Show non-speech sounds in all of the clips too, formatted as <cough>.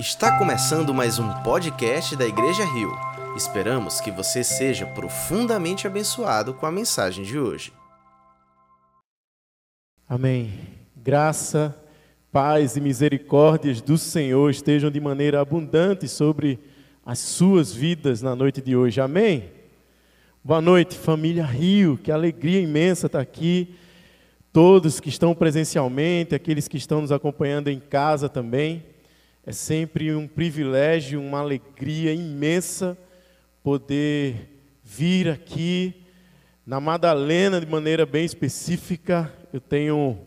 Está começando mais um podcast da Igreja Rio. Esperamos que você seja profundamente abençoado com a mensagem de hoje. Amém. Graça, paz e misericórdias do Senhor estejam de maneira abundante sobre as suas vidas na noite de hoje. Amém. Boa noite, família Rio. Que alegria imensa estar aqui. Todos que estão presencialmente, aqueles que estão nos acompanhando em casa também. É sempre um privilégio, uma alegria imensa poder vir aqui na Madalena de maneira bem específica. Eu tenho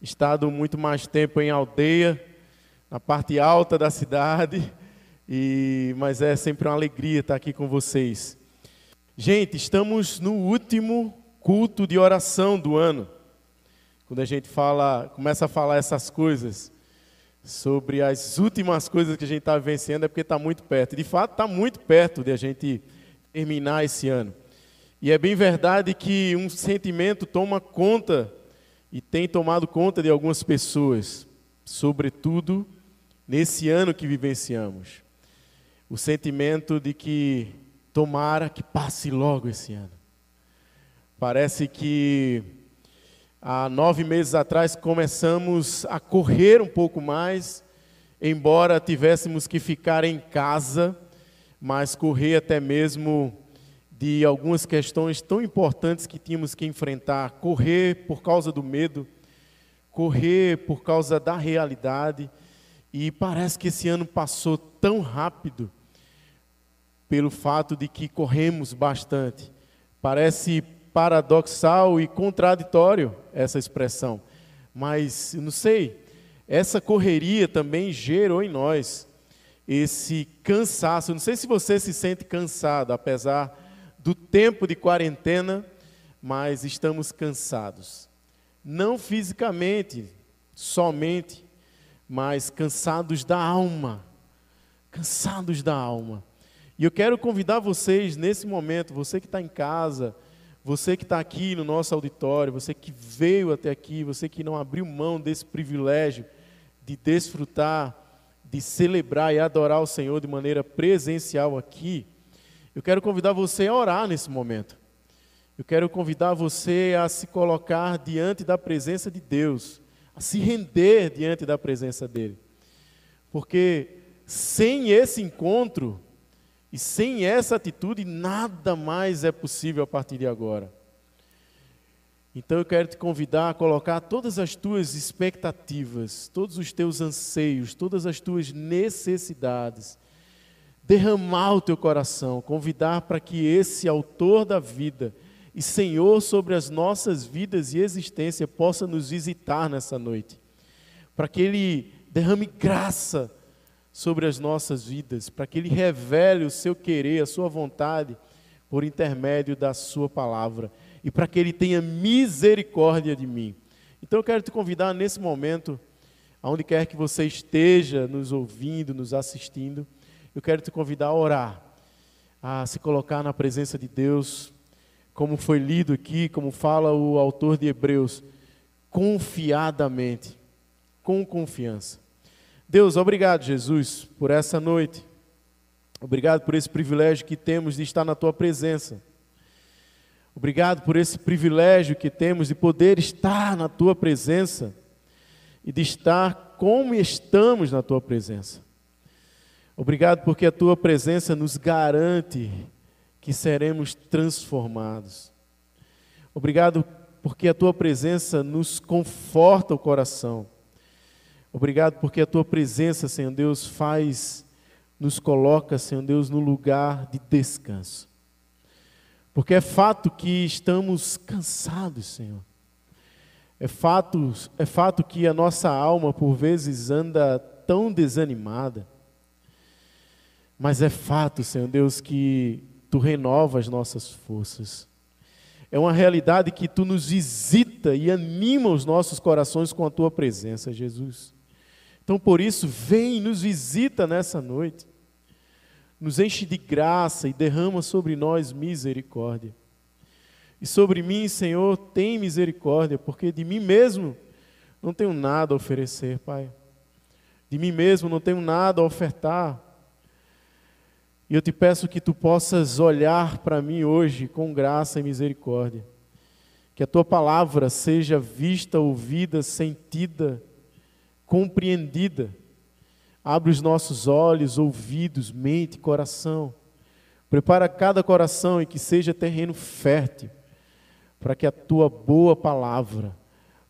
estado muito mais tempo em aldeia, na parte alta da cidade, e mas é sempre uma alegria estar aqui com vocês. Gente, estamos no último culto de oração do ano. Quando a gente fala, começa a falar essas coisas, sobre as últimas coisas que a gente está vencendo é porque está muito perto. De fato, está muito perto de a gente terminar esse ano. E é bem verdade que um sentimento toma conta e tem tomado conta de algumas pessoas, sobretudo nesse ano que vivenciamos. O sentimento de que tomara que passe logo esse ano. Parece que Há nove meses atrás começamos a correr um pouco mais, embora tivéssemos que ficar em casa, mas correr até mesmo de algumas questões tão importantes que tínhamos que enfrentar. Correr por causa do medo, correr por causa da realidade. E parece que esse ano passou tão rápido pelo fato de que corremos bastante. Parece paradoxal e contraditório essa expressão, mas não sei, essa correria também gerou em nós esse cansaço. Não sei se você se sente cansado, apesar do tempo de quarentena, mas estamos cansados. Não fisicamente, somente, mas cansados da alma. Cansados da alma. E eu quero convidar vocês nesse momento, você que está em casa, você que está aqui no nosso auditório, você que veio até aqui, você que não abriu mão desse privilégio de desfrutar, de celebrar e adorar o Senhor de maneira presencial aqui, eu quero convidar você a orar nesse momento. Eu quero convidar você a se colocar diante da presença de Deus, a se render diante da presença dEle. Porque sem esse encontro, e sem essa atitude, nada mais é possível a partir de agora. Então eu quero te convidar a colocar todas as tuas expectativas, todos os teus anseios, todas as tuas necessidades, derramar o teu coração, convidar para que esse autor da vida e Senhor sobre as nossas vidas e existência possa nos visitar nessa noite, para que Ele derrame graça sobre as nossas vidas, para que Ele revele o seu querer, a sua vontade, por intermédio da Sua palavra, e para que Ele tenha misericórdia de mim. Então eu quero te convidar nesse momento, aonde quer que você esteja nos ouvindo, nos assistindo, eu quero te convidar a orar, a se colocar na presença de Deus, como foi lido aqui, como fala o autor de Hebreus, confiadamente, com confiança. Deus, obrigado, Jesus, por essa noite. Obrigado por esse privilégio que temos de estar na tua presença. Obrigado por esse privilégio que temos de poder estar na tua presença e de estar como estamos na tua presença. Obrigado porque a tua presença nos garante que seremos transformados. Obrigado porque a tua presença nos conforta o coração. Obrigado porque a tua presença, Senhor Deus, faz, nos coloca, Senhor Deus, no lugar de descanso. Porque é fato que estamos cansados, Senhor. É fato, é fato que a nossa alma, por vezes, anda tão desanimada. Mas é fato, Senhor Deus, que Tu renovas as nossas forças. É uma realidade que Tu nos visita e anima os nossos corações com a Tua presença, Jesus. Então, por isso, vem e nos visita nessa noite, nos enche de graça e derrama sobre nós misericórdia. E sobre mim, Senhor, tem misericórdia, porque de mim mesmo não tenho nada a oferecer, Pai. De mim mesmo não tenho nada a ofertar. E eu te peço que tu possas olhar para mim hoje com graça e misericórdia. Que a tua palavra seja vista, ouvida, sentida, compreendida. Abre os nossos olhos, ouvidos, mente, coração. Prepara cada coração e que seja terreno fértil para que a tua boa palavra,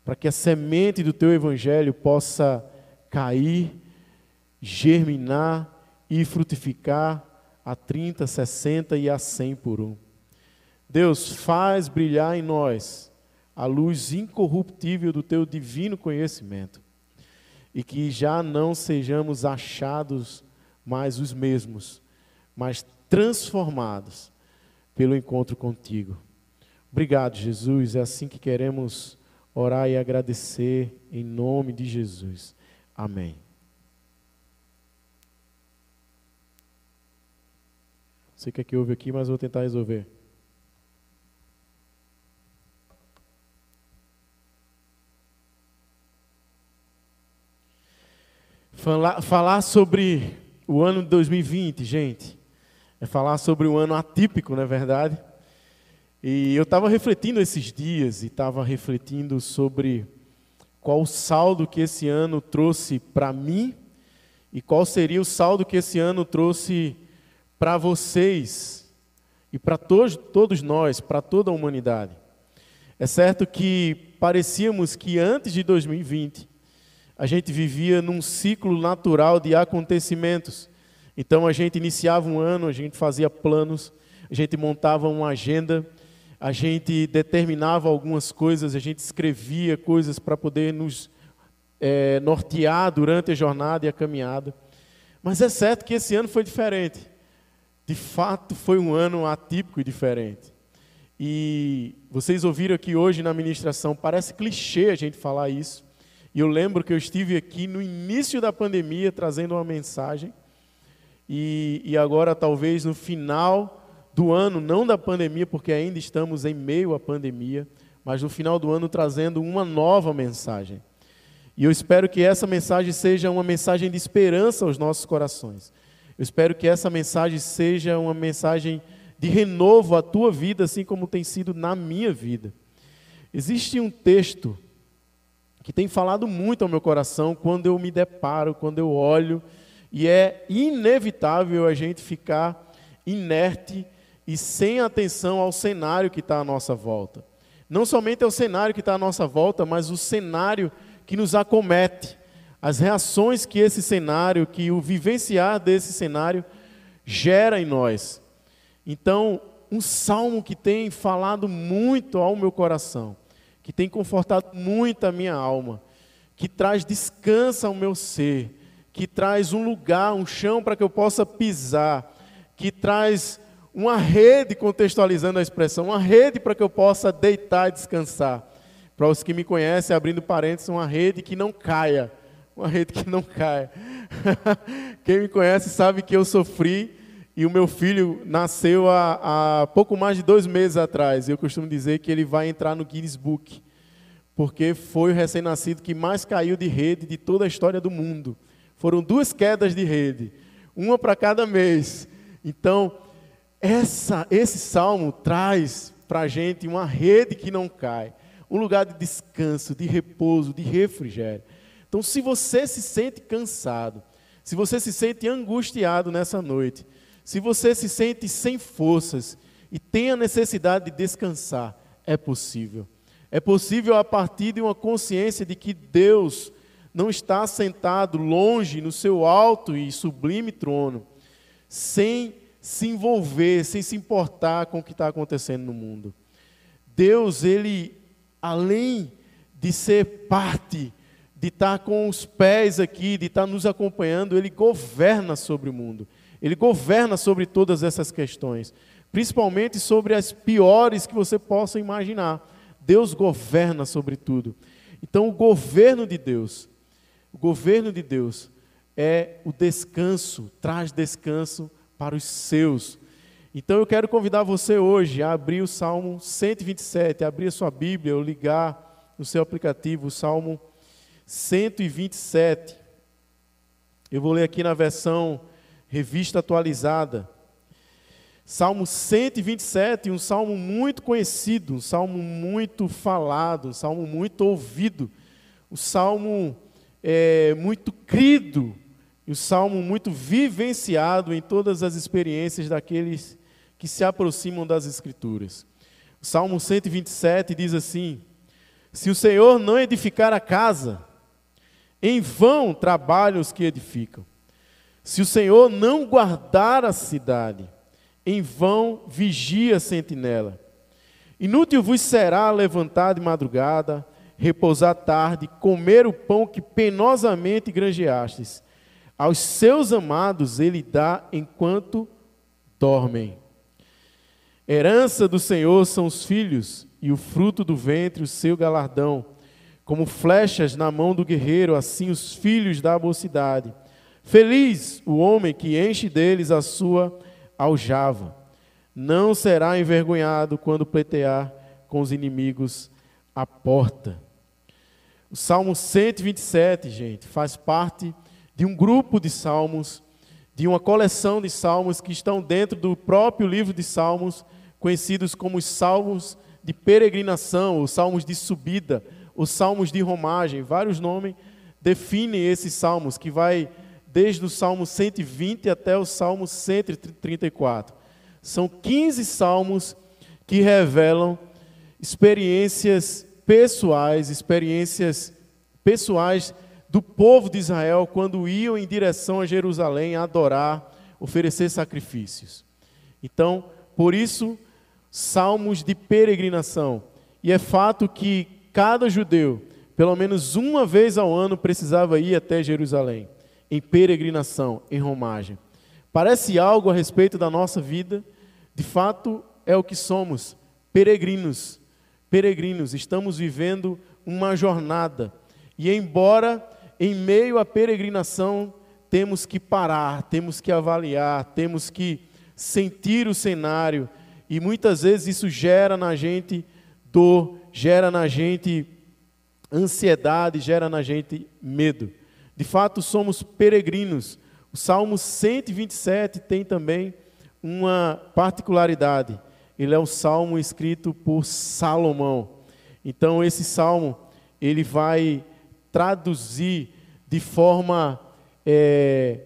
para que a semente do teu evangelho possa cair, germinar e frutificar a 30, 60 e a 100 por um. Deus, faz brilhar em nós a luz incorruptível do teu divino conhecimento e que já não sejamos achados mais os mesmos, mas transformados pelo encontro contigo. Obrigado, Jesus. É assim que queremos orar e agradecer em nome de Jesus. Amém. sei o que é que houve aqui, mas vou tentar resolver. Falar, falar sobre o ano de 2020, gente, é falar sobre um ano atípico, não é verdade? E eu estava refletindo esses dias e estava refletindo sobre qual o saldo que esse ano trouxe para mim e qual seria o saldo que esse ano trouxe para vocês e para todos, todos nós, para toda a humanidade. É certo que parecíamos que antes de 2020 a gente vivia num ciclo natural de acontecimentos. Então a gente iniciava um ano, a gente fazia planos, a gente montava uma agenda, a gente determinava algumas coisas, a gente escrevia coisas para poder nos é, nortear durante a jornada e a caminhada. Mas é certo que esse ano foi diferente de fato foi um ano atípico e diferente. E vocês ouviram aqui hoje na ministração, parece clichê a gente falar isso. E eu lembro que eu estive aqui no início da pandemia trazendo uma mensagem. E, e agora, talvez no final do ano, não da pandemia, porque ainda estamos em meio à pandemia, mas no final do ano trazendo uma nova mensagem. E eu espero que essa mensagem seja uma mensagem de esperança aos nossos corações. Eu espero que essa mensagem seja uma mensagem de renovo à tua vida, assim como tem sido na minha vida. Existe um texto que tem falado muito ao meu coração quando eu me deparo, quando eu olho, e é inevitável a gente ficar inerte e sem atenção ao cenário que está à nossa volta. Não somente ao cenário que está à nossa volta, mas o cenário que nos acomete as reações que esse cenário, que o vivenciar desse cenário gera em nós. Então, um salmo que tem falado muito ao meu coração, que tem confortado muito a minha alma, que traz descanso ao meu ser, que traz um lugar, um chão para que eu possa pisar, que traz uma rede, contextualizando a expressão, uma rede para que eu possa deitar e descansar. Para os que me conhecem, abrindo parênteses, uma rede que não caia, uma rede que não cai. <laughs> Quem me conhece sabe que eu sofri e o meu filho nasceu há, há pouco mais de dois meses atrás. Eu costumo dizer que ele vai entrar no Guinness Book, porque foi o recém-nascido que mais caiu de rede de toda a história do mundo. Foram duas quedas de rede, uma para cada mês. Então, essa, esse salmo traz para a gente uma rede que não cai, um lugar de descanso, de repouso, de refrigério. Então, se você se sente cansado, se você se sente angustiado nessa noite, se você se sente sem forças e tem a necessidade de descansar, é possível. É possível a partir de uma consciência de que Deus não está sentado longe no seu alto e sublime trono, sem se envolver, sem se importar com o que está acontecendo no mundo. Deus, ele, além de ser parte de estar com os pés aqui, de estar nos acompanhando, ele governa sobre o mundo. Ele governa sobre todas essas questões, principalmente sobre as piores que você possa imaginar. Deus governa sobre tudo. Então, o governo de Deus, o governo de Deus é o descanso, traz descanso para os seus. Então, eu quero convidar você hoje a abrir o Salmo 127, a abrir a sua Bíblia ou ligar no seu aplicativo o Salmo 127. Eu vou ler aqui na versão revista atualizada. Salmo 127, um salmo muito conhecido, um salmo muito falado, um salmo muito ouvido, um salmo é, muito crido, um salmo muito vivenciado em todas as experiências daqueles que se aproximam das Escrituras. O salmo 127 diz assim: Se o Senhor não edificar a casa, em vão trabalham os que edificam. Se o Senhor não guardar a cidade, em vão vigia a sentinela. Inútil vos será levantar de madrugada, repousar tarde, comer o pão que penosamente granjeastes. Aos seus amados ele dá enquanto dormem. Herança do Senhor são os filhos, e o fruto do ventre o seu galardão. Como flechas na mão do guerreiro, assim os filhos da mocidade. Feliz o homem que enche deles a sua aljava. Não será envergonhado quando pleitear com os inimigos à porta. O Salmo 127, gente, faz parte de um grupo de salmos, de uma coleção de salmos que estão dentro do próprio livro de Salmos, conhecidos como os salmos de peregrinação, os salmos de subida, os salmos de romagem. Vários nomes definem esses salmos, que vai desde o Salmo 120 até o Salmo 134. São 15 salmos que revelam experiências pessoais, experiências pessoais do povo de Israel quando iam em direção a Jerusalém adorar, oferecer sacrifícios. Então, por isso, salmos de peregrinação. E é fato que cada judeu, pelo menos uma vez ao ano, precisava ir até Jerusalém em peregrinação, em romagem. Parece algo a respeito da nossa vida, de fato é o que somos, peregrinos. Peregrinos, estamos vivendo uma jornada. E embora em meio à peregrinação temos que parar, temos que avaliar, temos que sentir o cenário, e muitas vezes isso gera na gente dor, gera na gente ansiedade, gera na gente medo. De fato, somos peregrinos. O Salmo 127 tem também uma particularidade. Ele é um salmo escrito por Salomão. Então, esse salmo ele vai traduzir de forma é,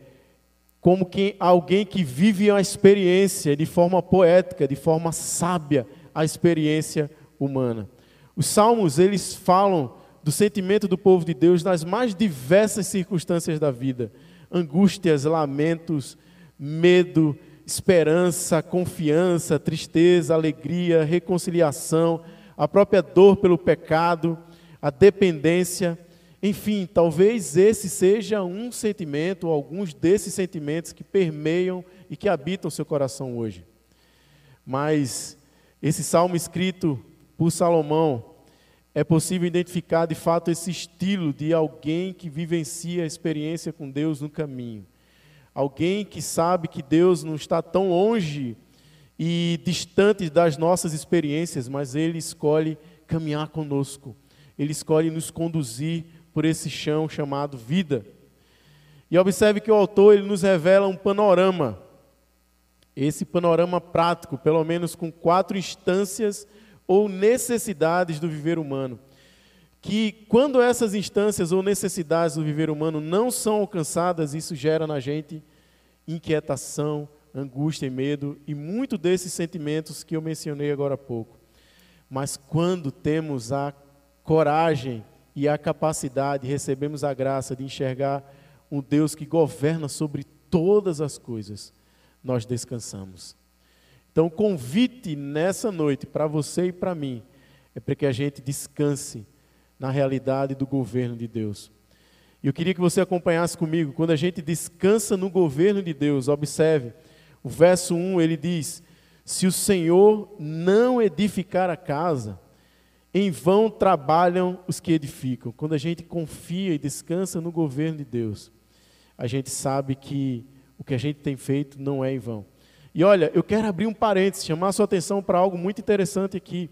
como que alguém que vive uma experiência de forma poética, de forma sábia, a experiência humana. Os salmos eles falam do sentimento do povo de Deus nas mais diversas circunstâncias da vida: angústias, lamentos, medo, esperança, confiança, tristeza, alegria, reconciliação, a própria dor pelo pecado, a dependência. Enfim, talvez esse seja um sentimento, ou alguns desses sentimentos que permeiam e que habitam seu coração hoje. Mas esse salmo escrito por Salomão, é possível identificar de fato esse estilo de alguém que vivencia a experiência com Deus no caminho. Alguém que sabe que Deus não está tão longe e distante das nossas experiências, mas Ele escolhe caminhar conosco. Ele escolhe nos conduzir por esse chão chamado vida. E observe que o autor ele nos revela um panorama. Esse panorama prático, pelo menos com quatro instâncias ou necessidades do viver humano. Que quando essas instâncias ou necessidades do viver humano não são alcançadas, isso gera na gente inquietação, angústia e medo e muito desses sentimentos que eu mencionei agora há pouco. Mas quando temos a coragem e a capacidade, recebemos a graça de enxergar um Deus que governa sobre todas as coisas, nós descansamos. Então, o convite nessa noite para você e para mim é para que a gente descanse na realidade do governo de Deus. E eu queria que você acompanhasse comigo, quando a gente descansa no governo de Deus, observe, o verso 1 ele diz: Se o Senhor não edificar a casa, em vão trabalham os que edificam. Quando a gente confia e descansa no governo de Deus, a gente sabe que o que a gente tem feito não é em vão. E olha, eu quero abrir um parênteses, chamar a sua atenção para algo muito interessante aqui.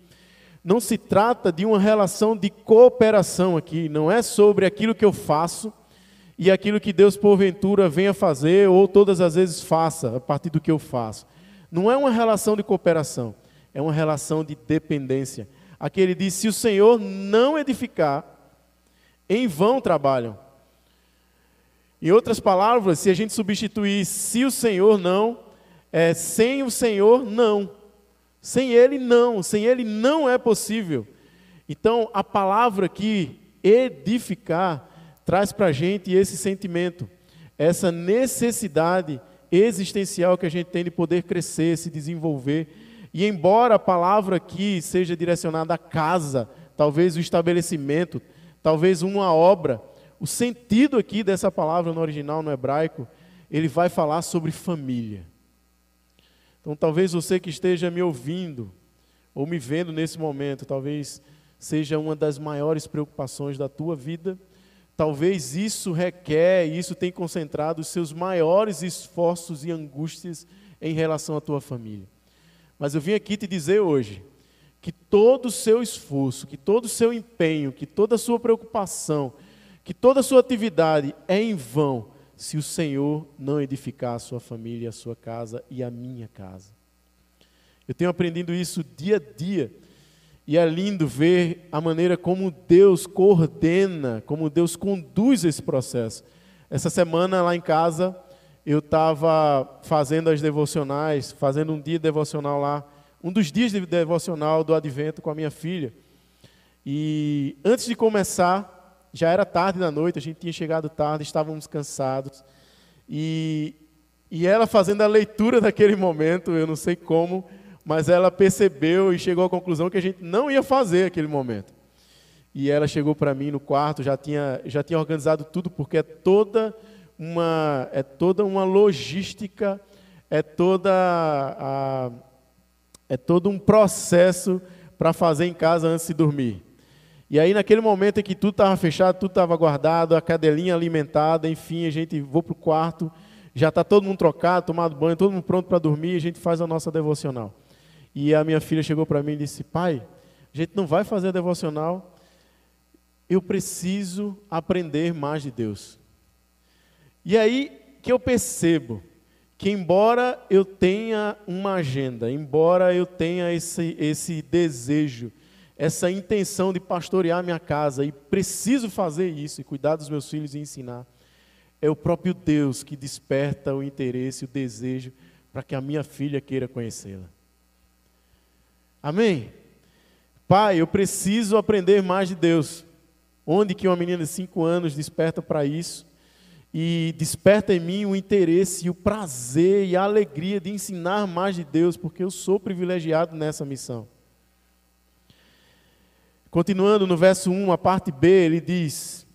Não se trata de uma relação de cooperação aqui, não é sobre aquilo que eu faço e aquilo que Deus porventura venha fazer ou todas as vezes faça a partir do que eu faço. Não é uma relação de cooperação, é uma relação de dependência. Aqui ele diz: se o Senhor não edificar, em vão trabalham. Em outras palavras, se a gente substituir se o Senhor não, é sem o Senhor não. Sem Ele não, sem Ele não é possível. Então, a palavra aqui, edificar, traz para a gente esse sentimento, essa necessidade existencial que a gente tem de poder crescer, se desenvolver. E embora a palavra aqui seja direcionada à casa, talvez o estabelecimento, talvez uma obra, o sentido aqui dessa palavra no original, no hebraico, ele vai falar sobre família. Então, talvez você que esteja me ouvindo ou me vendo nesse momento, talvez seja uma das maiores preocupações da tua vida Talvez isso requer, isso tem concentrado os seus maiores esforços e angústias em relação à tua família. Mas eu vim aqui te dizer hoje que todo o seu esforço, que todo o seu empenho, que toda a sua preocupação, que toda a sua atividade é em vão se o Senhor não edificar a sua família, a sua casa e a minha casa. Eu tenho aprendido isso dia a dia e é lindo ver a maneira como Deus coordena, como Deus conduz esse processo. Essa semana lá em casa, eu estava fazendo as devocionais, fazendo um dia devocional lá, um dos dias de devocional do advento com a minha filha. E antes de começar, já era tarde da noite, a gente tinha chegado tarde, estávamos cansados. E, e ela fazendo a leitura daquele momento, eu não sei como, mas ela percebeu e chegou à conclusão que a gente não ia fazer aquele momento. E ela chegou para mim no quarto, já tinha, já tinha organizado tudo, porque é toda uma, é toda uma logística, é toda a, é todo um processo para fazer em casa antes de dormir. E aí, naquele momento em que tudo estava fechado, tudo estava guardado, a cadelinha alimentada, enfim, a gente vou para o quarto, já está todo mundo trocado, tomado banho, todo mundo pronto para dormir, a gente faz a nossa devocional. E a minha filha chegou para mim e disse: Pai, a gente não vai fazer a devocional, eu preciso aprender mais de Deus. E aí que eu percebo que, embora eu tenha uma agenda, embora eu tenha esse, esse desejo, essa intenção de pastorear minha casa, e preciso fazer isso, e cuidar dos meus filhos e ensinar, é o próprio Deus que desperta o interesse, o desejo, para que a minha filha queira conhecê-la. Amém? Pai, eu preciso aprender mais de Deus. Onde que uma menina de cinco anos desperta para isso e desperta em mim o interesse e o prazer e a alegria de ensinar mais de Deus, porque eu sou privilegiado nessa missão. Continuando no verso 1, a parte B, ele diz: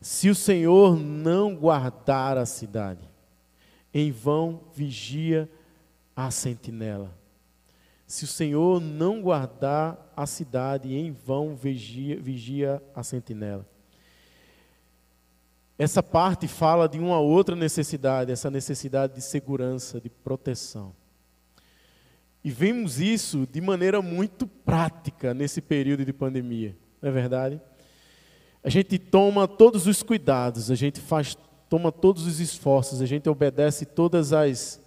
Se o Senhor não guardar a cidade, em vão vigia a sentinela. Se o Senhor não guardar a cidade, em vão vigia, vigia a sentinela. Essa parte fala de uma outra necessidade, essa necessidade de segurança, de proteção. E vemos isso de maneira muito prática nesse período de pandemia, não é verdade? A gente toma todos os cuidados, a gente faz, toma todos os esforços, a gente obedece todas as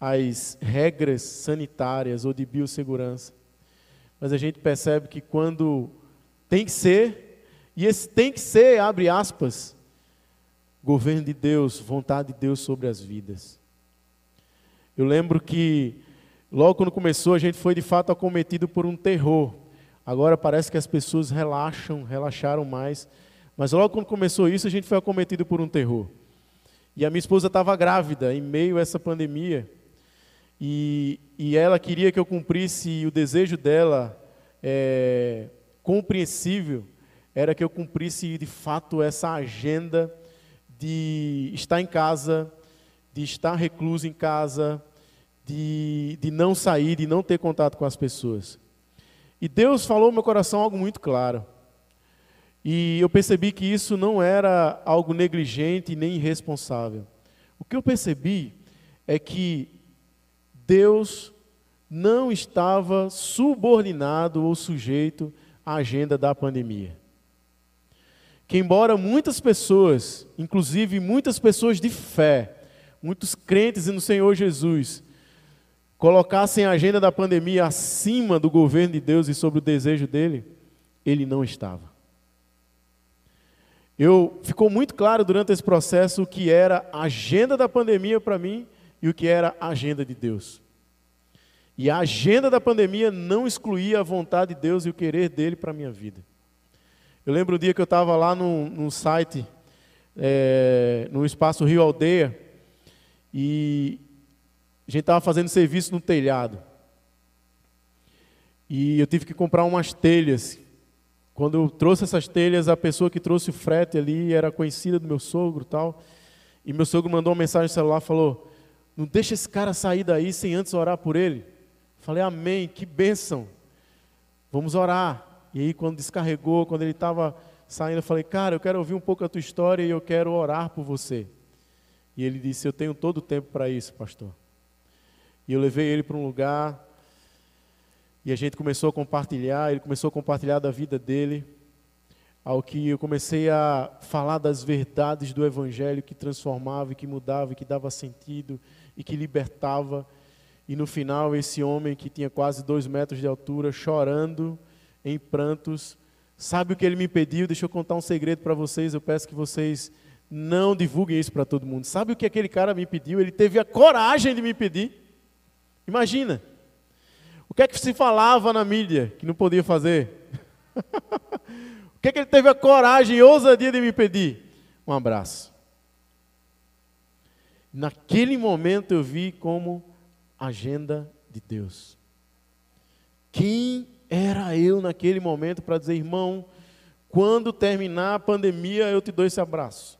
as regras sanitárias ou de biossegurança. Mas a gente percebe que quando tem que ser, e esse tem que ser, abre aspas, governo de Deus, vontade de Deus sobre as vidas. Eu lembro que logo quando começou a gente foi de fato acometido por um terror. Agora parece que as pessoas relaxam, relaxaram mais. Mas logo quando começou isso, a gente foi acometido por um terror. E a minha esposa estava grávida em meio a essa pandemia. E, e ela queria que eu cumprisse o desejo dela, é, compreensível, era que eu cumprisse de fato essa agenda de estar em casa, de estar recluso em casa, de, de não sair, de não ter contato com as pessoas. E Deus falou no meu coração algo muito claro. E eu percebi que isso não era algo negligente nem irresponsável. O que eu percebi é que Deus não estava subordinado ou sujeito à agenda da pandemia. que, embora muitas pessoas, inclusive muitas pessoas de fé, muitos crentes no Senhor Jesus, colocassem a agenda da pandemia acima do governo de Deus e sobre o desejo dele, ele não estava. Eu ficou muito claro durante esse processo o que era a agenda da pandemia para mim e o que era a agenda de Deus. E a agenda da pandemia não excluía a vontade de Deus e o querer dele para a minha vida. Eu lembro um dia que eu estava lá no, no site, é, no espaço Rio Aldeia, e a gente estava fazendo serviço no telhado. E eu tive que comprar umas telhas quando eu trouxe essas telhas, a pessoa que trouxe o frete ali era conhecida do meu sogro tal. E meu sogro mandou uma mensagem no celular, falou, não deixa esse cara sair daí sem antes orar por ele. Falei, amém, que bênção. Vamos orar. E aí quando descarregou, quando ele estava saindo, eu falei, cara, eu quero ouvir um pouco a tua história e eu quero orar por você. E ele disse, eu tenho todo o tempo para isso, pastor. E eu levei ele para um lugar e a gente começou a compartilhar, ele começou a compartilhar da vida dele, ao que eu comecei a falar das verdades do Evangelho que transformava, e que mudava, e que dava sentido, e que libertava. E no final, esse homem que tinha quase dois metros de altura, chorando, em prantos, sabe o que ele me pediu? Deixa eu contar um segredo para vocês, eu peço que vocês não divulguem isso para todo mundo. Sabe o que aquele cara me pediu? Ele teve a coragem de me pedir. Imagina. O que é que se falava na mídia que não podia fazer? <laughs> o que é que ele teve a coragem e ousadia de me pedir? Um abraço. Naquele momento eu vi como agenda de Deus. Quem era eu naquele momento para dizer, irmão, quando terminar a pandemia eu te dou esse abraço?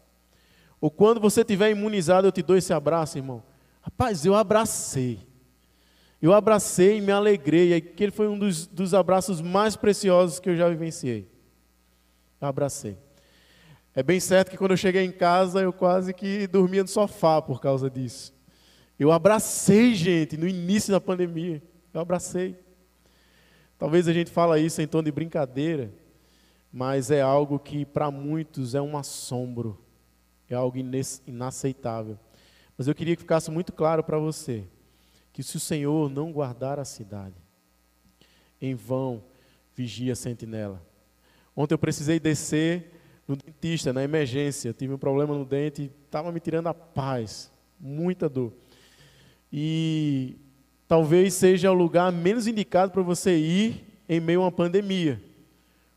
Ou quando você estiver imunizado eu te dou esse abraço, irmão? Rapaz, eu abracei. Eu abracei e me alegrei. Aquele foi um dos, dos abraços mais preciosos que eu já vivenciei. Eu abracei. É bem certo que quando eu cheguei em casa, eu quase que dormia no sofá por causa disso. Eu abracei, gente, no início da pandemia. Eu abracei. Talvez a gente fala isso em tom de brincadeira, mas é algo que para muitos é um assombro. É algo inaceitável. Mas eu queria que ficasse muito claro para você que se o Senhor não guardar a cidade, em vão vigia a sentinela. Ontem eu precisei descer no dentista, na emergência, tive um problema no dente, estava me tirando a paz, muita dor. E talvez seja o lugar menos indicado para você ir em meio a uma pandemia.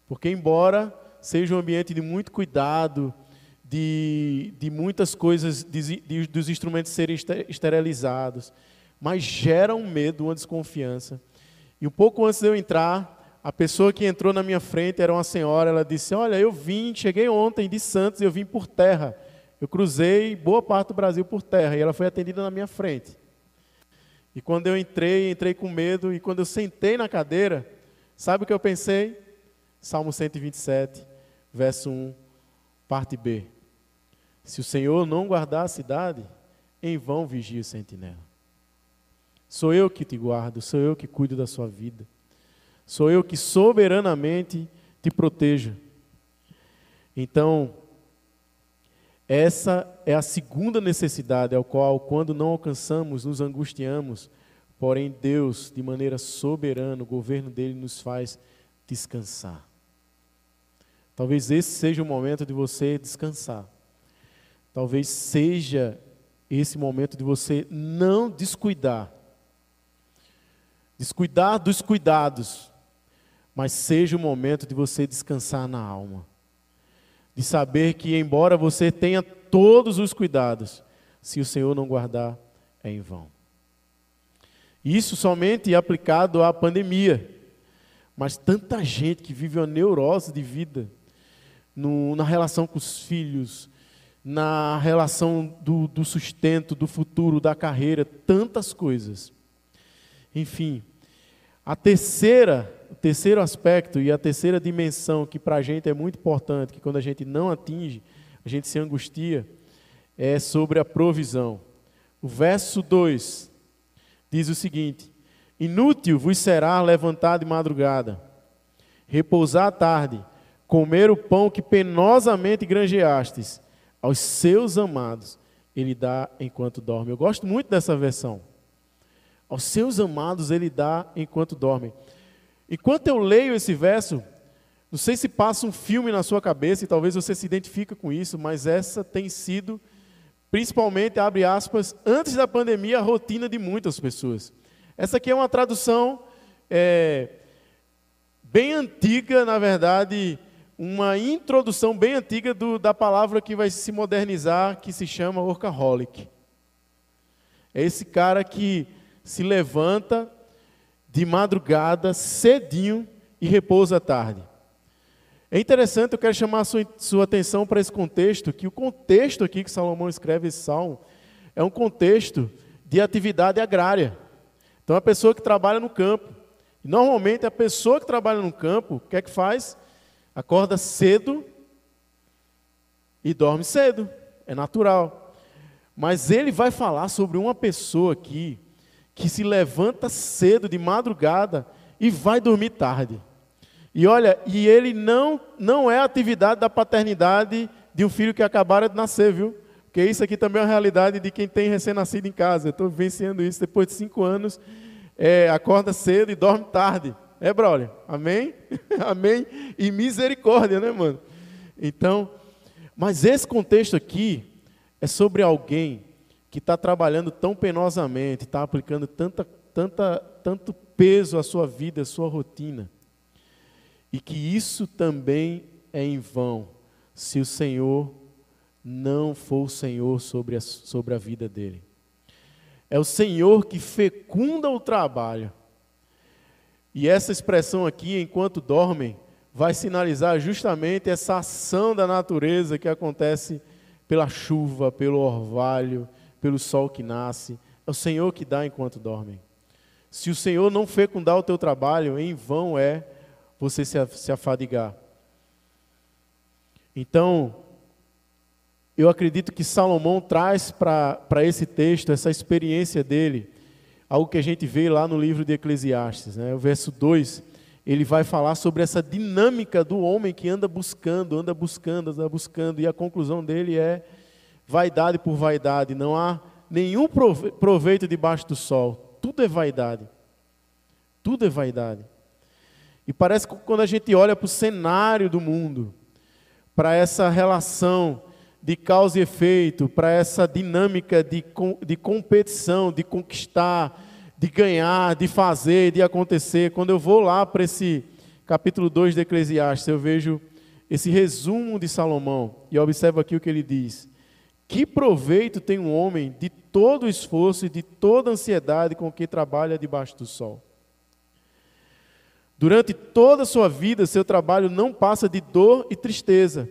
Porque, embora seja um ambiente de muito cuidado, de, de muitas coisas, de, de, dos instrumentos serem esterilizados, mas gera um medo, uma desconfiança. E um pouco antes de eu entrar, a pessoa que entrou na minha frente era uma senhora, ela disse: Olha, eu vim, cheguei ontem de Santos, eu vim por terra. Eu cruzei boa parte do Brasil por terra e ela foi atendida na minha frente. E quando eu entrei, entrei com medo, e quando eu sentei na cadeira, sabe o que eu pensei? Salmo 127, verso 1, parte B. Se o Senhor não guardar a cidade, em vão vigia o sentinela. Sou eu que te guardo, sou eu que cuido da sua vida. Sou eu que soberanamente te protejo. Então, essa é a segunda necessidade, ao qual, quando não alcançamos, nos angustiamos, porém Deus, de maneira soberana, o governo dele nos faz descansar. Talvez esse seja o momento de você descansar. Talvez seja esse momento de você não descuidar descuidar dos cuidados, mas seja o momento de você descansar na alma. De saber que, embora você tenha todos os cuidados, se o Senhor não guardar, é em vão. Isso somente é aplicado à pandemia. Mas tanta gente que vive uma neurose de vida, no, na relação com os filhos, na relação do, do sustento, do futuro, da carreira, tantas coisas. Enfim, a terceira, o terceiro aspecto e a terceira dimensão que para a gente é muito importante, que quando a gente não atinge, a gente se angustia, é sobre a provisão. O verso 2 diz o seguinte: Inútil vos será levantar de madrugada, repousar à tarde, comer o pão que penosamente granjeastes, aos seus amados, ele dá enquanto dorme. Eu gosto muito dessa versão. Aos seus amados ele dá enquanto dormem. Enquanto eu leio esse verso, não sei se passa um filme na sua cabeça e talvez você se identifique com isso, mas essa tem sido, principalmente, abre aspas, antes da pandemia, a rotina de muitas pessoas. Essa aqui é uma tradução é, bem antiga, na verdade, uma introdução bem antiga do, da palavra que vai se modernizar, que se chama workaholic. É esse cara que se levanta de madrugada, cedinho, e repousa à tarde. É interessante, eu quero chamar a sua, sua atenção para esse contexto, que o contexto aqui que Salomão escreve esse salmo é um contexto de atividade agrária. Então, a pessoa que trabalha no campo. Normalmente, a pessoa que trabalha no campo, o que é que faz? Acorda cedo e dorme cedo. É natural. Mas ele vai falar sobre uma pessoa aqui que se levanta cedo, de madrugada, e vai dormir tarde. E olha, e ele não, não é atividade da paternidade de um filho que acabara de nascer, viu? Porque isso aqui também é uma realidade de quem tem recém-nascido em casa. Eu estou vivenciando isso depois de cinco anos. É, acorda cedo e dorme tarde. É, brother? Amém? <laughs> Amém? E misericórdia, né, mano? Então, mas esse contexto aqui é sobre alguém que está trabalhando tão penosamente, está aplicando tanta, tanta, tanto peso à sua vida, à sua rotina, e que isso também é em vão, se o Senhor não for o Senhor sobre a, sobre a vida dele. É o Senhor que fecunda o trabalho. E essa expressão aqui, enquanto dormem, vai sinalizar justamente essa ação da natureza que acontece pela chuva, pelo orvalho, pelo sol que nasce. É o Senhor que dá enquanto dormem. Se o Senhor não fecundar o teu trabalho, em vão é você se afadigar. Então, eu acredito que Salomão traz para esse texto, essa experiência dele, algo que a gente vê lá no livro de Eclesiastes. Né? O verso 2, ele vai falar sobre essa dinâmica do homem que anda buscando, anda buscando, anda buscando, e a conclusão dele é vaidade por vaidade, não há nenhum proveito debaixo do sol, tudo é vaidade. Tudo é vaidade. E parece que quando a gente olha para o cenário do mundo, para essa relação de causa e efeito, para essa dinâmica de, de competição, de conquistar, de ganhar, de fazer, de acontecer, quando eu vou lá para esse capítulo 2 de Eclesiastes, eu vejo esse resumo de Salomão e observo aqui o que ele diz. Que proveito tem um homem de todo o esforço e de toda a ansiedade com que trabalha debaixo do sol? Durante toda a sua vida, seu trabalho não passa de dor e tristeza.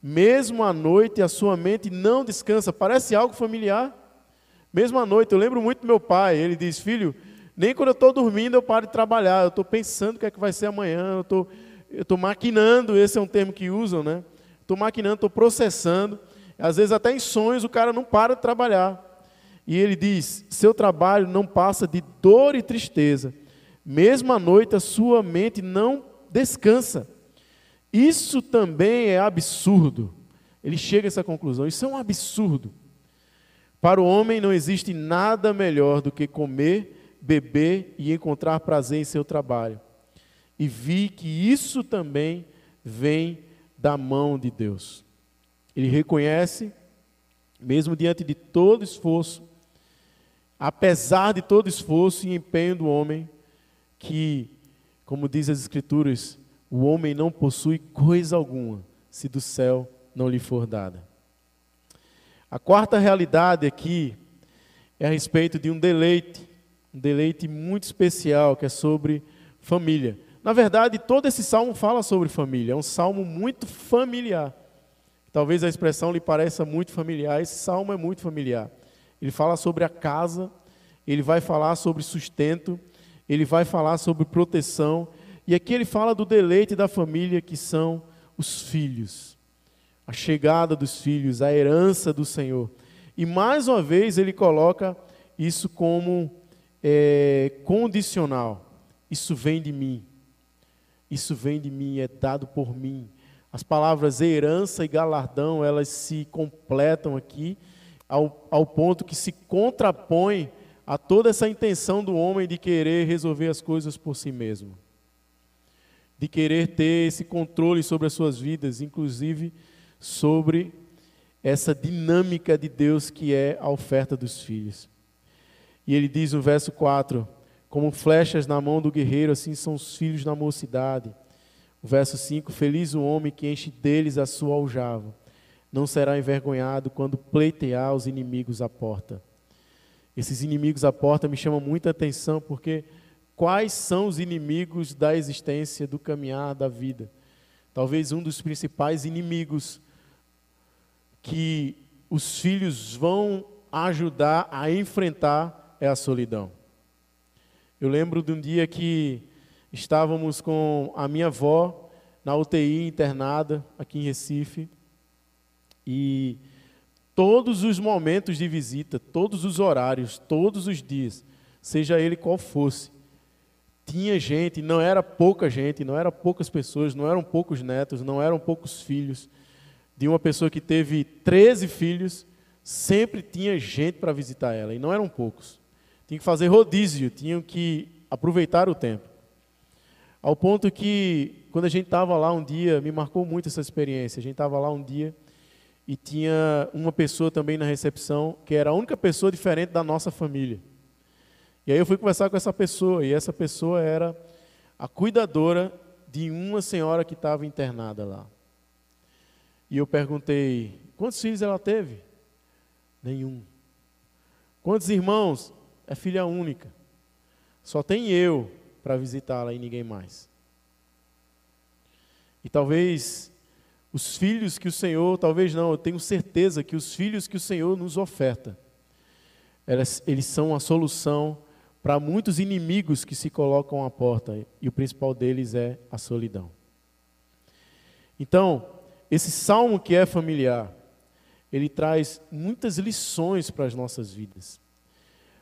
Mesmo à noite, a sua mente não descansa. Parece algo familiar. Mesmo à noite, eu lembro muito do meu pai. Ele diz: Filho, nem quando eu estou dormindo eu paro de trabalhar. Eu estou pensando o que é que vai ser amanhã. Eu estou, eu estou maquinando. Esse é um termo que usam, né? Estou maquinando, estou processando. Às vezes, até em sonhos, o cara não para de trabalhar. E ele diz: seu trabalho não passa de dor e tristeza. Mesmo à noite, a sua mente não descansa. Isso também é absurdo. Ele chega a essa conclusão: isso é um absurdo. Para o homem não existe nada melhor do que comer, beber e encontrar prazer em seu trabalho. E vi que isso também vem da mão de Deus. Ele reconhece, mesmo diante de todo esforço, apesar de todo esforço e empenho do homem, que, como diz as Escrituras, o homem não possui coisa alguma se do céu não lhe for dada. A quarta realidade aqui é a respeito de um deleite, um deleite muito especial que é sobre família. Na verdade, todo esse salmo fala sobre família, é um salmo muito familiar. Talvez a expressão lhe pareça muito familiar, esse salmo é muito familiar. Ele fala sobre a casa, ele vai falar sobre sustento, ele vai falar sobre proteção, e aqui ele fala do deleite da família, que são os filhos, a chegada dos filhos, a herança do Senhor. E mais uma vez ele coloca isso como é, condicional. Isso vem de mim. Isso vem de mim, é dado por mim As palavras herança e galardão, elas se completam aqui ao, ao ponto que se contrapõe a toda essa intenção do homem de querer resolver as coisas por si mesmo. De querer ter esse controle sobre as suas vidas, inclusive sobre essa dinâmica de Deus que é a oferta dos filhos. E ele diz no verso 4: Como flechas na mão do guerreiro, assim são os filhos na mocidade. O verso 5: Feliz o homem que enche deles a sua aljava. Não será envergonhado quando pleitear os inimigos à porta. Esses inimigos à porta me chamam muita atenção, porque quais são os inimigos da existência, do caminhar da vida? Talvez um dos principais inimigos que os filhos vão ajudar a enfrentar é a solidão. Eu lembro de um dia que estávamos com a minha avó na UTI internada aqui em Recife e todos os momentos de visita, todos os horários, todos os dias, seja ele qual fosse, tinha gente, não era pouca gente, não eram poucas pessoas, não eram poucos netos, não eram poucos filhos. De uma pessoa que teve 13 filhos, sempre tinha gente para visitar ela, e não eram poucos. Tinha que fazer rodízio, tinham que aproveitar o tempo. Ao ponto que, quando a gente estava lá um dia, me marcou muito essa experiência. A gente estava lá um dia e tinha uma pessoa também na recepção, que era a única pessoa diferente da nossa família. E aí eu fui conversar com essa pessoa, e essa pessoa era a cuidadora de uma senhora que estava internada lá. E eu perguntei: quantos filhos ela teve? Nenhum. Quantos irmãos? É filha única. Só tem eu para visitá-la e ninguém mais. E talvez os filhos que o Senhor, talvez não, eu tenho certeza que os filhos que o Senhor nos oferta, eles, eles são a solução para muitos inimigos que se colocam à porta, e o principal deles é a solidão. Então, esse salmo que é familiar, ele traz muitas lições para as nossas vidas.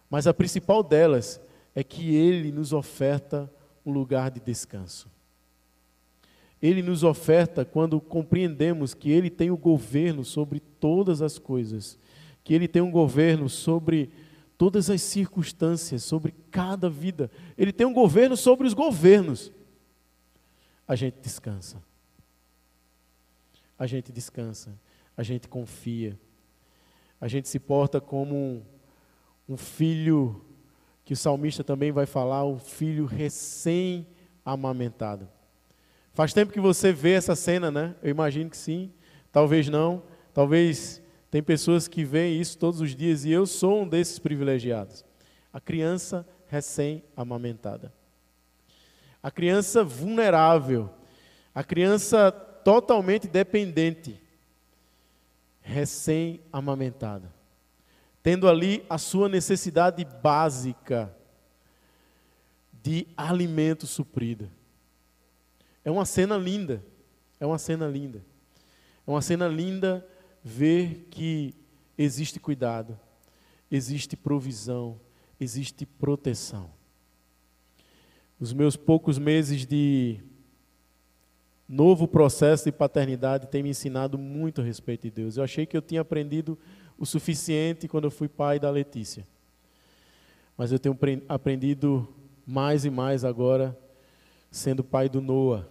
Mas a principal delas é que ele nos oferta um lugar de descanso. Ele nos oferta quando compreendemos que ele tem o governo sobre todas as coisas, que ele tem um governo sobre todas as circunstâncias, sobre cada vida. Ele tem um governo sobre os governos. A gente descansa. A gente descansa. A gente confia. A gente se porta como um, um filho que o salmista também vai falar, o filho recém-amamentado. Faz tempo que você vê essa cena, né? Eu imagino que sim, talvez não, talvez tem pessoas que veem isso todos os dias e eu sou um desses privilegiados. A criança recém-amamentada. A criança vulnerável, a criança totalmente dependente, recém-amamentada tendo ali a sua necessidade básica de alimento suprida. É uma cena linda, é uma cena linda. É uma cena linda ver que existe cuidado, existe provisão, existe proteção. Os meus poucos meses de novo processo de paternidade têm me ensinado muito a respeito de Deus. Eu achei que eu tinha aprendido o suficiente quando eu fui pai da Letícia. Mas eu tenho aprendido mais e mais agora, sendo pai do Noah,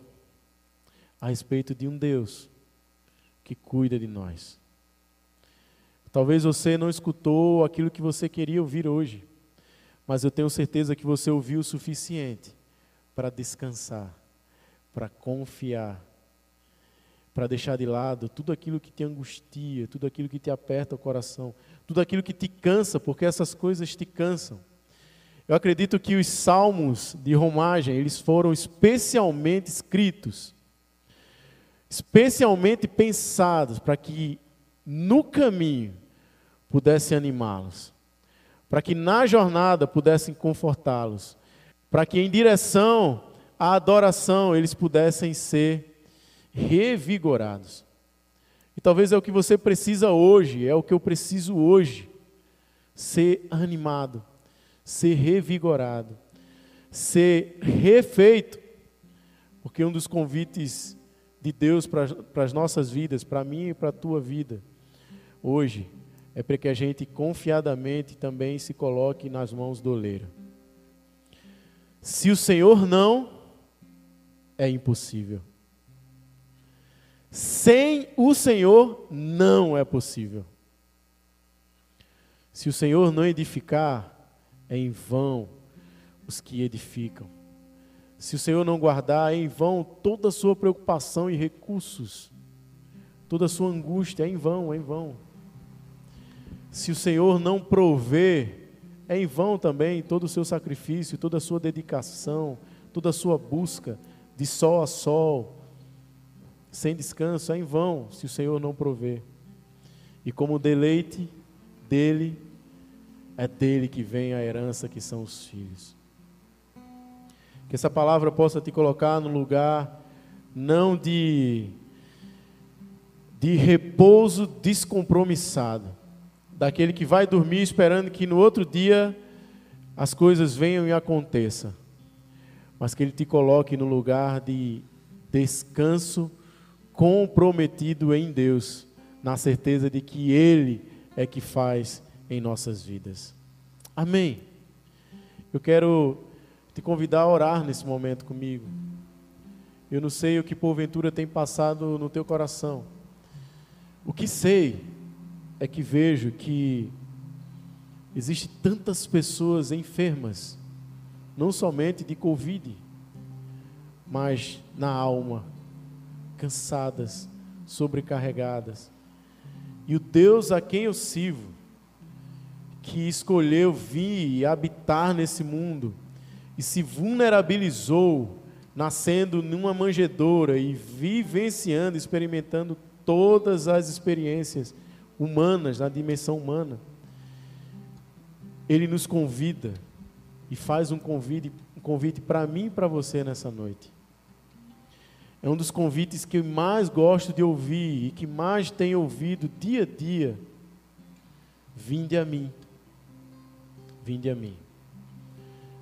a respeito de um Deus que cuida de nós. Talvez você não escutou aquilo que você queria ouvir hoje, mas eu tenho certeza que você ouviu o suficiente para descansar, para confiar para deixar de lado tudo aquilo que te angustia, tudo aquilo que te aperta o coração, tudo aquilo que te cansa, porque essas coisas te cansam. Eu acredito que os salmos de romagem, eles foram especialmente escritos, especialmente pensados para que no caminho pudessem animá-los, para que na jornada pudessem confortá-los, para que em direção à adoração eles pudessem ser revigorados. E talvez é o que você precisa hoje, é o que eu preciso hoje. Ser animado, ser revigorado, ser refeito. Porque um dos convites de Deus para as nossas vidas, para mim e para a tua vida, hoje, é para que a gente confiadamente também se coloque nas mãos do oleiro. Se o Senhor não, é impossível. Sem o Senhor, não é possível. Se o Senhor não edificar, é em vão os que edificam. Se o Senhor não guardar, é em vão toda a sua preocupação e recursos, toda a sua angústia, é em vão, é em vão. Se o Senhor não prover, é em vão também todo o seu sacrifício, toda a sua dedicação, toda a sua busca de sol a sol, sem descanso, é em vão se o Senhor não prover. E como deleite dele, é dele que vem a herança que são os filhos. Que essa palavra possa te colocar no lugar não de de repouso descompromissado, daquele que vai dormir esperando que no outro dia as coisas venham e aconteçam, mas que ele te coloque no lugar de descanso comprometido em Deus, na certeza de que ele é que faz em nossas vidas. Amém. Eu quero te convidar a orar nesse momento comigo. Eu não sei o que porventura tem passado no teu coração. O que sei é que vejo que existe tantas pessoas enfermas, não somente de Covid, mas na alma, cansadas, sobrecarregadas. E o Deus a quem eu sirvo, que escolheu vir e habitar nesse mundo, e se vulnerabilizou, nascendo numa manjedoura e vivenciando, experimentando todas as experiências humanas, na dimensão humana. Ele nos convida e faz um convite, um convite para mim e para você nessa noite. É um dos convites que eu mais gosto de ouvir e que mais tenho ouvido dia a dia. Vinde a mim. Vinde a mim.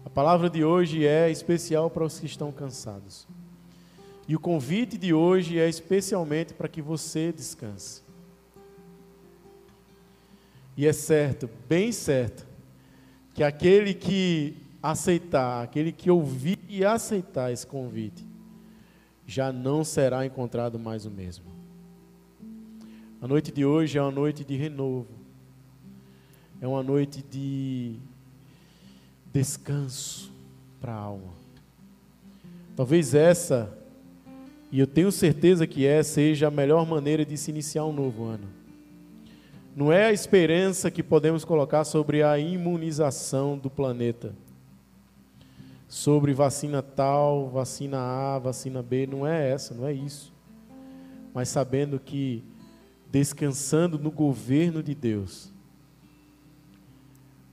A palavra de hoje é especial para os que estão cansados. E o convite de hoje é especialmente para que você descanse. E é certo, bem certo, que aquele que aceitar, aquele que ouvir e aceitar esse convite, já não será encontrado mais o mesmo. A noite de hoje é uma noite de renovo, é uma noite de descanso para a alma. Talvez essa, e eu tenho certeza que é, seja a melhor maneira de se iniciar um novo ano. Não é a esperança que podemos colocar sobre a imunização do planeta, sobre vacina tal, vacina A, vacina B, não é essa, não é isso. Mas sabendo que descansando no governo de Deus,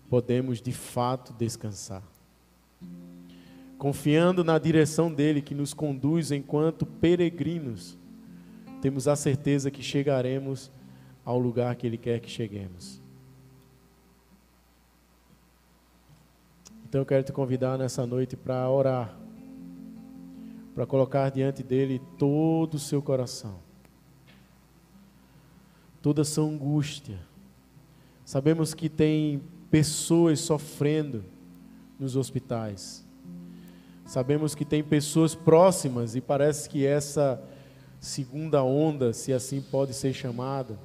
podemos de fato descansar. Confiando na direção dele que nos conduz enquanto peregrinos, temos a certeza que chegaremos ao lugar que ele quer que cheguemos. Então eu quero te convidar nessa noite para orar, para colocar diante dele todo o seu coração, toda a sua angústia. Sabemos que tem pessoas sofrendo nos hospitais. Sabemos que tem pessoas próximas e parece que essa segunda onda, se assim pode ser chamada,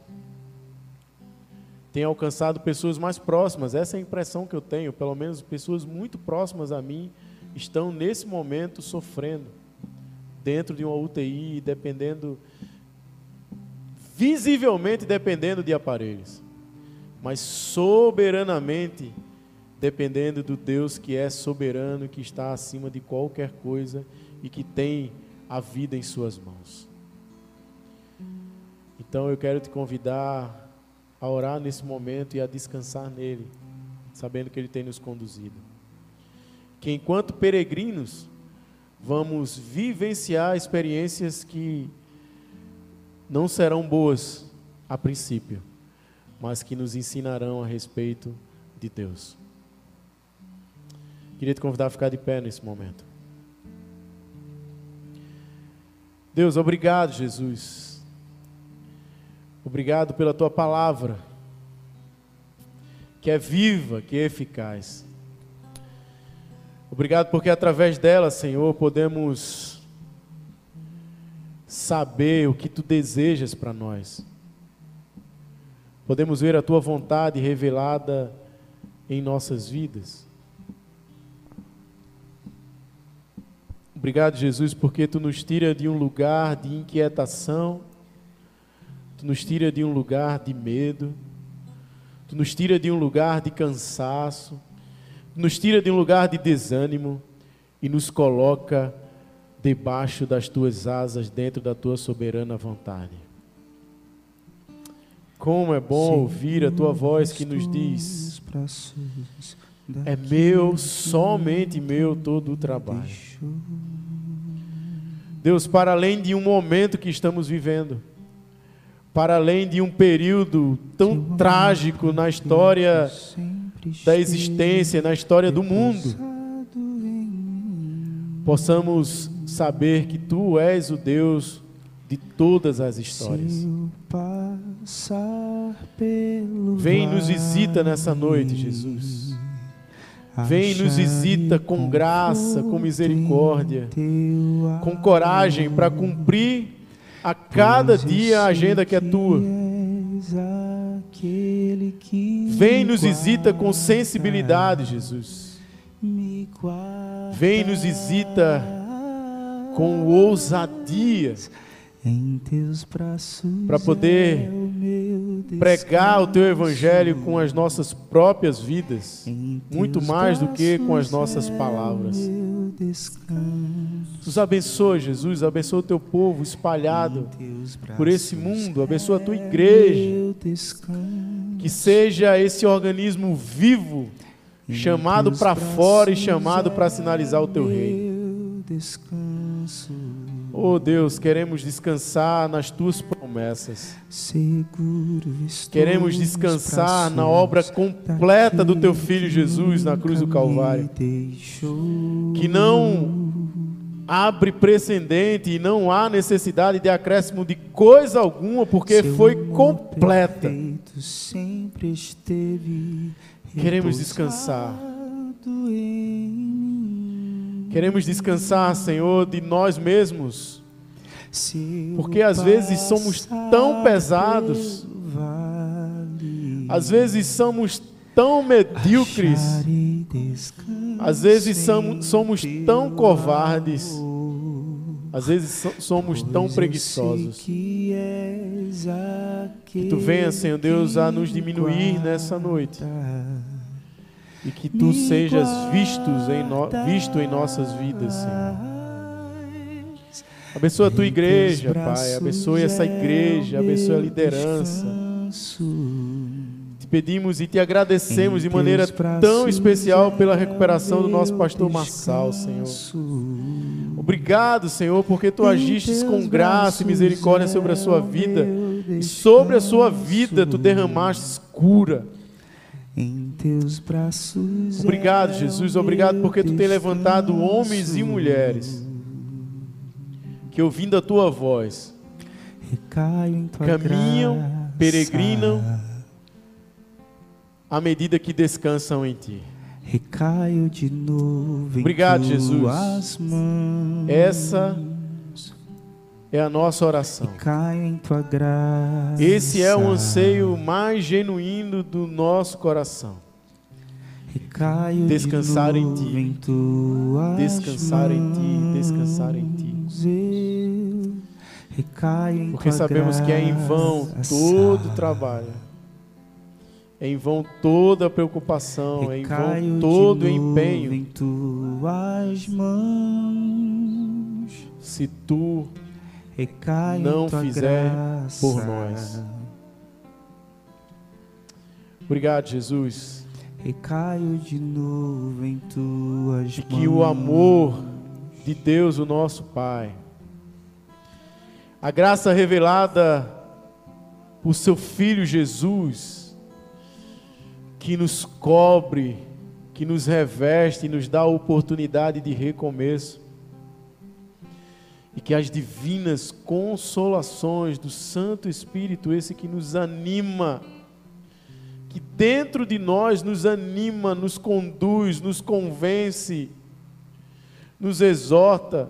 tem alcançado pessoas mais próximas. Essa é a impressão que eu tenho, pelo menos pessoas muito próximas a mim estão nesse momento sofrendo dentro de uma UTI, dependendo visivelmente dependendo de aparelhos mas soberanamente dependendo do Deus que é soberano, que está acima de qualquer coisa e que tem a vida em Suas mãos. Então eu quero te convidar a orar nesse momento e a descansar nele, sabendo que Ele tem nos conduzido. Que enquanto peregrinos, vamos vivenciar experiências que não serão boas a princípio mas que nos ensinarão a respeito de Deus. Queria te convidar a ficar de pé nesse momento. Deus, obrigado, Jesus. Obrigado pela tua palavra, que é viva, que é eficaz. Obrigado porque através dela, Senhor, podemos saber o que tu desejas para nós. Podemos ver a tua vontade revelada em nossas vidas. Obrigado, Jesus, porque tu nos tira de um lugar de inquietação, tu nos tira de um lugar de medo, tu nos tira de um lugar de cansaço, tu nos tira de um lugar de desânimo e nos coloca debaixo das tuas asas, dentro da tua soberana vontade. Como é bom ouvir a tua voz que nos diz: É meu, somente meu todo o trabalho. Deus, para além de um momento que estamos vivendo, para além de um período tão trágico na história da existência, na história do mundo, possamos saber que Tu és o Deus de todas as histórias. Vem nos visita nessa noite, Jesus. Vem nos visita com graça, com misericórdia, com coragem para cumprir a cada dia a agenda que é tua. Vem nos visita com sensibilidade, Jesus. Vem nos visita com ousadia para poder pregar o teu evangelho com as nossas próprias vidas, muito mais do que com as nossas palavras. Nos abençoa, Jesus, abençoa o teu povo espalhado por esse mundo, abençoa a tua igreja, que seja esse organismo vivo, chamado para fora e chamado para sinalizar o teu reino. Oh Deus, queremos descansar nas tuas promessas. Queremos descansar na obra completa do teu filho Jesus na cruz do Calvário. Que não abre precedente e não há necessidade de acréscimo de coisa alguma, porque foi completa. Queremos descansar. Queremos descansar, Senhor, de nós mesmos. Porque às vezes somos tão pesados, às vezes somos tão medíocres, às vezes somos tão covardes, às vezes somos tão preguiçosos. Que tu venha, Senhor Deus, a nos diminuir nessa noite e que tu sejas vistos em no, visto em nossas vidas, Senhor. Abençoa a tua igreja, Pai. Abençoe essa igreja, abençoe a liderança. Te pedimos e te agradecemos de maneira tão especial pela recuperação do nosso pastor Marçal, Senhor. Obrigado, Senhor, porque tu agistes com graça e misericórdia sobre a sua vida. E sobre a sua vida tu derramaste cura em teus braços. Obrigado, Jesus. Obrigado porque tu tem levantado homens e mulheres que, ouvindo a tua voz, caminham, peregrinam à medida que descansam em ti. Recaio de novo Obrigado, Jesus. Essa é a nossa oração. Esse é o anseio mais genuíno do nosso coração. Descansar em ti. Descansar em ti, descansar em ti. Porque sabemos que é em vão todo o trabalho. É em vão toda a preocupação, é em vão todo o empenho. Se tu não fizer por nós. Obrigado, Jesus. Recaio de novo em tuas e que o amor de Deus, o nosso Pai, a graça revelada por seu Filho Jesus, que nos cobre, que nos reveste e nos dá a oportunidade de recomeço, e que as divinas consolações do Santo Espírito, esse que nos anima, que dentro de nós nos anima, nos conduz, nos convence, nos exorta,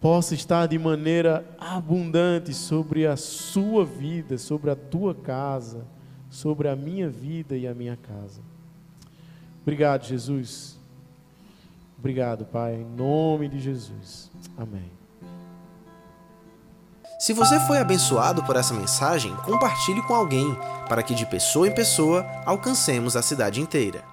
possa estar de maneira abundante sobre a sua vida, sobre a tua casa, sobre a minha vida e a minha casa. Obrigado, Jesus. Obrigado, Pai, em nome de Jesus. Amém. Se você foi abençoado por essa mensagem, compartilhe com alguém, para que de pessoa em pessoa alcancemos a cidade inteira.